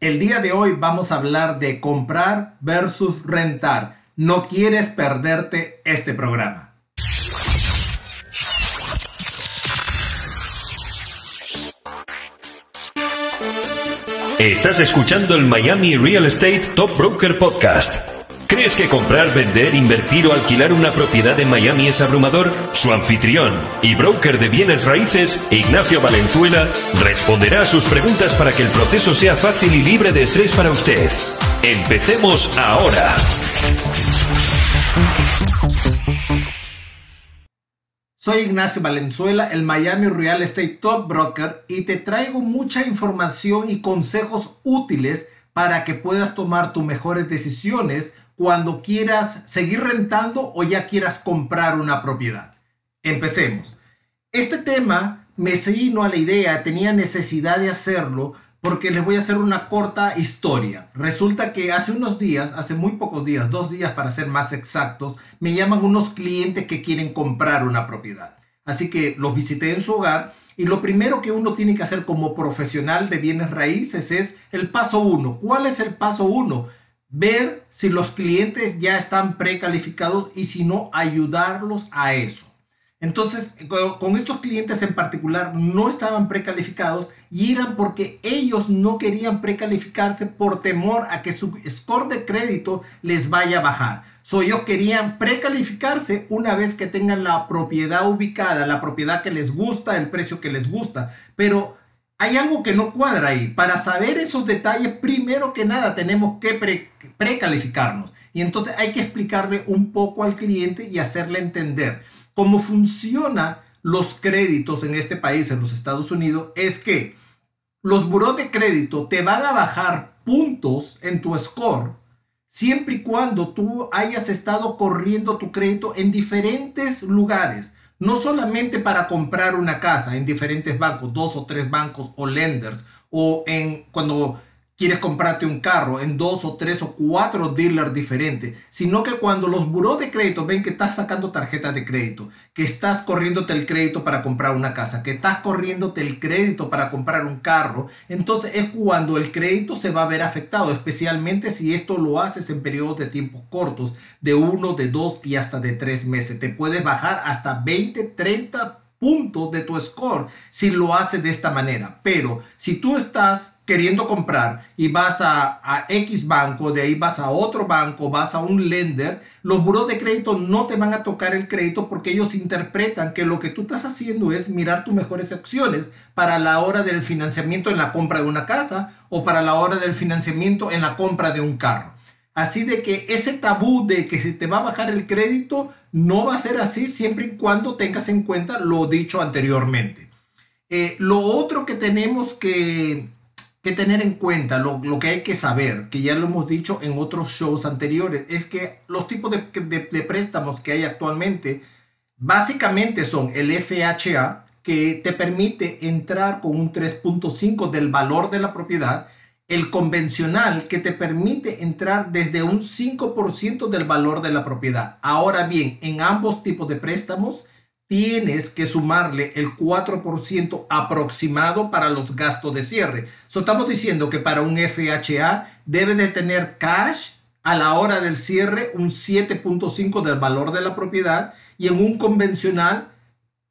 El día de hoy vamos a hablar de comprar versus rentar. No quieres perderte este programa. Estás escuchando el Miami Real Estate Top Broker Podcast. ¿Crees que comprar, vender, invertir o alquilar una propiedad en Miami es abrumador? Su anfitrión y broker de bienes raíces, Ignacio Valenzuela, responderá a sus preguntas para que el proceso sea fácil y libre de estrés para usted. Empecemos ahora. Soy Ignacio Valenzuela, el Miami Real Estate Top Broker, y te traigo mucha información y consejos útiles para que puedas tomar tus mejores decisiones cuando quieras seguir rentando o ya quieras comprar una propiedad. Empecemos. Este tema me vino a la idea, tenía necesidad de hacerlo porque les voy a hacer una corta historia. Resulta que hace unos días, hace muy pocos días, dos días para ser más exactos, me llaman unos clientes que quieren comprar una propiedad. Así que los visité en su hogar y lo primero que uno tiene que hacer como profesional de bienes raíces es el paso uno. ¿Cuál es el paso uno? Ver si los clientes ya están precalificados y si no, ayudarlos a eso. Entonces, con estos clientes en particular no estaban precalificados y eran porque ellos no querían precalificarse por temor a que su score de crédito les vaya a bajar. So, ellos querían precalificarse una vez que tengan la propiedad ubicada, la propiedad que les gusta, el precio que les gusta. Pero hay algo que no cuadra ahí. Para saber esos detalles, primero que nada tenemos que precalificarnos. y entonces hay que explicarle un poco al cliente y hacerle entender cómo funcionan los créditos en este país, en los Estados Unidos, es que los buros de crédito te van a bajar puntos en tu score siempre y cuando tú hayas estado corriendo tu crédito en diferentes lugares no solamente para comprar una casa en diferentes bancos, dos o tres bancos o lenders, o en cuando quieres comprarte un carro en dos o tres o cuatro dealers diferentes, sino que cuando los buros de crédito ven que estás sacando tarjetas de crédito, que estás corriéndote el crédito para comprar una casa, que estás corriéndote el crédito para comprar un carro, entonces es cuando el crédito se va a ver afectado, especialmente si esto lo haces en periodos de tiempos cortos, de uno, de dos y hasta de tres meses. Te puedes bajar hasta 20, 30 puntos de tu score si lo haces de esta manera. Pero si tú estás queriendo comprar y vas a, X banco, de ahí vas a otro banco, vas a un lender, los buros de crédito no te van a tocar el crédito porque ellos interpretan que lo que tú estás haciendo es mirar tus mejores opciones para la hora del financiamiento en la compra de una casa o para la hora del financiamiento en la compra de un carro. Así de que ese tabú de que se te va a bajar el crédito no va a ser así siempre y cuando tengas en cuenta lo dicho anteriormente. Eh, lo otro que tenemos que que tener en cuenta, lo, que hay que saber, que ya lo hemos dicho en otros shows anteriores, es que los tipos de, de, préstamos que hay actualmente básicamente son el FHA, que te permite entrar con un 3.5 del valor de la propiedad, el convencional, que te permite entrar desde un 5% del valor de la propiedad. Ahora bien, en ambos tipos de préstamos, tienes que sumarle el 4% aproximado para los gastos de cierre. So, estamos diciendo que para un FHA debe de tener cash a la hora del cierre un 7.5 del valor de la propiedad y en un convencional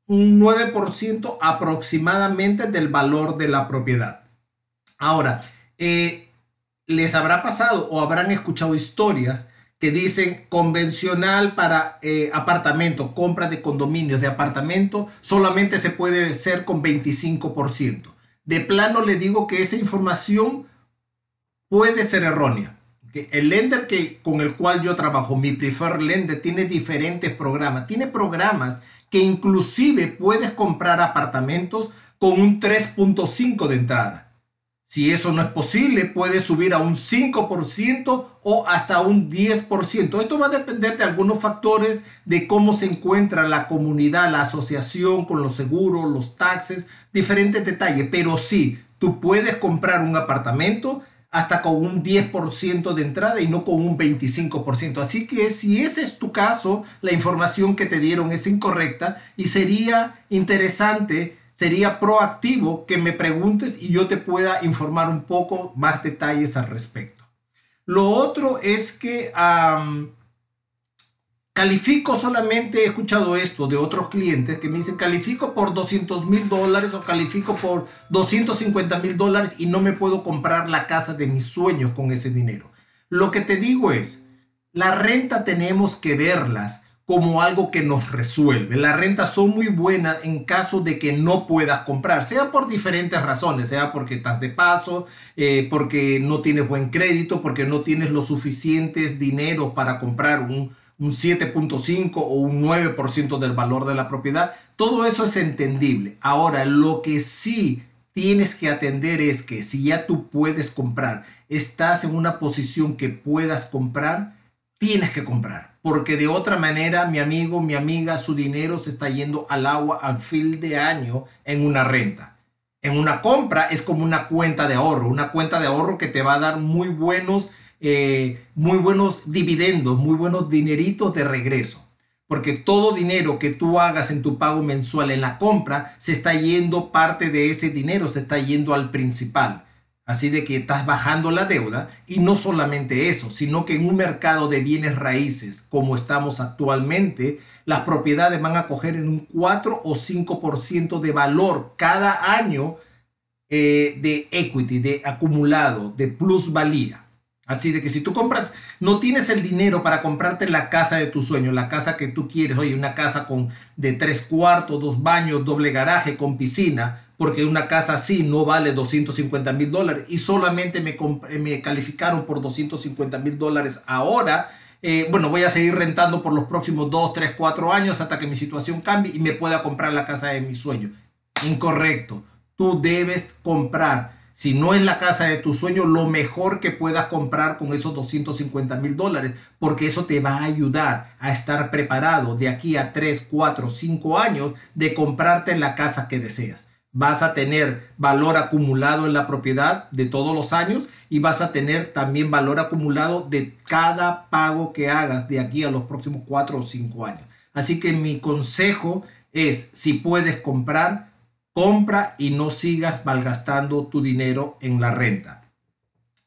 un 9% aproximadamente del valor de la propiedad. Ahora, eh, les habrá pasado o habrán escuchado historias que dicen convencional para eh, apartamento, compra de condominios de apartamento, solamente se puede hacer con 25%. De plano le digo que esa información puede ser errónea. El lender que, con el cual yo trabajo, mi preferred lender, tiene diferentes programas. Tiene programas que inclusive puedes comprar apartamentos con un 3.5 de entrada. Si eso no es posible, puede subir a un 5% o hasta un 10%. Esto va a depender de algunos factores de cómo se encuentra la comunidad, la asociación con los seguros, los taxes, diferentes detalles. Pero sí, tú puedes comprar un apartamento hasta con un 10% de entrada y no con un 25%. Así que si ese es tu caso, la información que te dieron es incorrecta y sería interesante sería proactivo que me preguntes y yo te pueda informar un poco más detalles al respecto. Lo otro es que califico solamente, he escuchado esto de otros clientes que me dicen califico por 200 mil dólares o califico por 250 mil dólares y no me puedo comprar la casa de mis sueños con ese dinero. Lo que te digo es, la renta tenemos que verlas como algo que nos resuelve. Las rentas son muy buenas en caso de que no puedas comprar, sea por diferentes razones, sea porque estás de paso, eh, porque no tienes buen crédito, porque no tienes los suficientes dinero para comprar un, un 7.5 o un 9% del valor de la propiedad. Todo eso es entendible. Ahora, lo que sí tienes que atender es que si ya tú puedes comprar, estás en una posición que puedas comprar, tienes que comprar, porque de otra manera, mi amigo, mi amiga, su dinero se está yendo al agua al fin de año en una renta. En una compra es como una cuenta de ahorro, una cuenta de ahorro que te va a dar muy buenos, eh, muy buenos dividendos, muy buenos dineritos de regreso. Porque todo dinero que tú hagas en tu pago mensual en la compra, se está yendo parte de ese dinero, se está yendo al principal. Así de que estás bajando la deuda y no solamente eso, sino que en un mercado de bienes raíces como estamos actualmente, las propiedades van a coger en un 4 o 5% de valor cada año eh, de equity, de acumulado, de plusvalía. Así de que si tú compras, no tienes el dinero para comprarte la casa de tu sueño, la casa que tú quieres, oye, una casa con de tres cuartos, dos baños, doble garaje, con piscina, porque una casa así no vale 250 mil dólares y solamente me, me calificaron por 250 mil dólares ahora. Eh, bueno, voy a seguir rentando por los próximos 2, 3, 4 años hasta que mi situación cambie y me pueda comprar la casa de mi sueño. Incorrecto. Tú debes comprar, si no es la casa de tu sueño, lo mejor que puedas comprar con esos 250 mil dólares, porque eso te va a ayudar a estar preparado de aquí a 3, 4, 5 años de comprarte la casa que deseas vas a tener valor acumulado en la propiedad de todos los años y vas a tener también valor acumulado de cada pago que hagas de aquí a los próximos cuatro o cinco años. Así que mi consejo es, si puedes comprar, compra y no sigas malgastando tu dinero en la renta.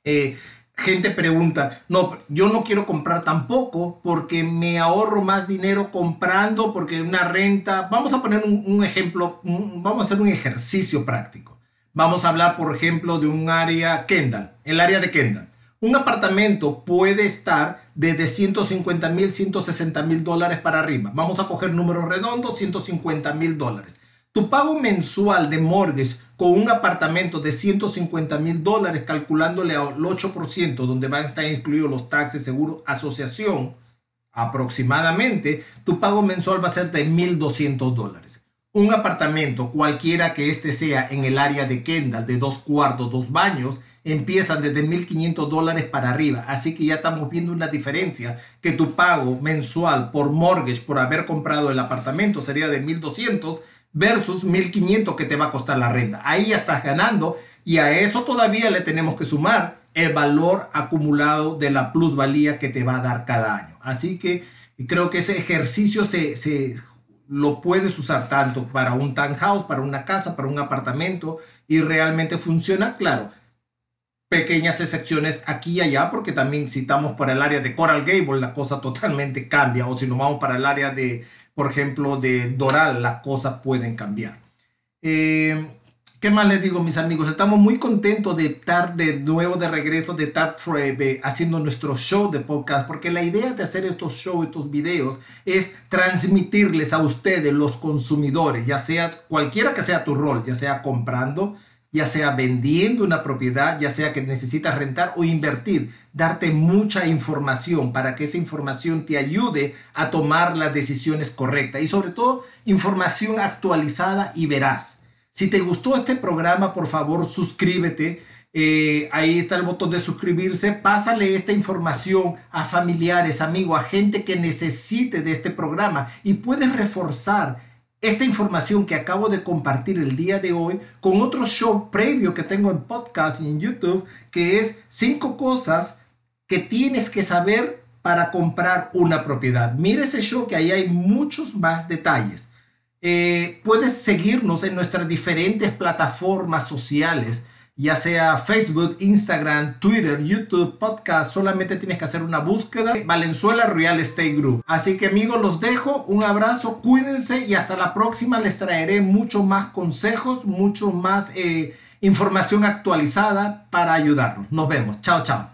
Eh, gente pregunta, no, yo no quiero comprar tampoco porque me ahorro más dinero comprando, porque una renta, vamos a poner un, ejemplo, vamos a hacer un ejercicio práctico. Vamos a hablar, por ejemplo, de un área Kendall, el área de Kendall. Un apartamento puede estar desde 150 mil, 160 mil dólares para arriba. Vamos a coger números redondos, 150 mil dólares. Tu pago mensual de mortgage con un apartamento de 150 mil dólares, calculándole al 8%, donde van a estar incluidos los taxes, seguro, asociación, aproximadamente, tu pago mensual va a ser de 1.200 dólares. Un apartamento, cualquiera que este sea en el área de Kendall, de dos cuartos, dos baños, empiezan desde 1.500 dólares para arriba. Así que ya estamos viendo una diferencia que tu pago mensual por mortgage, por haber comprado el apartamento, sería de 1.200 versus 1500 que te va a costar la renta. Ahí ya estás ganando y a eso todavía le tenemos que sumar el valor acumulado de la plusvalía que te va a dar cada año. Así que creo que ese ejercicio se, se lo puedes usar tanto para un townhouse, para una casa, para un apartamento y realmente funciona, claro. Pequeñas excepciones aquí y allá, porque también si estamos para el área de Coral Gable, la cosa totalmente cambia. O si nos vamos para el área de, por ejemplo, de Doral, las cosas pueden cambiar. Eh, ¿Qué más les digo, mis amigos? Estamos muy contentos de estar de nuevo de regreso, de estar haciendo nuestro show de podcast, porque la idea de hacer estos shows, estos videos, es transmitirles a ustedes, los consumidores, ya sea cualquiera que sea tu rol, ya sea comprando, ya sea vendiendo una propiedad, ya sea que necesitas rentar o invertir, darte mucha información para que esa información te ayude a tomar las decisiones correctas y sobre todo información actualizada y veraz. Si te gustó este programa, por favor, suscríbete. Eh, ahí está el botón de suscribirse. Pásale esta información a familiares, amigos, a gente que necesite de este programa y puedes reforzar esta información que acabo de compartir el día de hoy con otro show previo que tengo en podcast y en YouTube, que es cinco cosas que tienes que saber para comprar una propiedad. Mira ese show que ahí hay muchos más detalles. Eh, puedes seguirnos en nuestras diferentes plataformas sociales, ya sea Facebook, Instagram, Twitter, YouTube, podcast. Solamente tienes que hacer una búsqueda Valenzuela Real Estate Group. Así que amigos, los dejo. Un abrazo, cuídense y hasta la próxima les traeré mucho más consejos, mucho más eh, información actualizada para ayudarnos. Nos vemos. Chao, chao.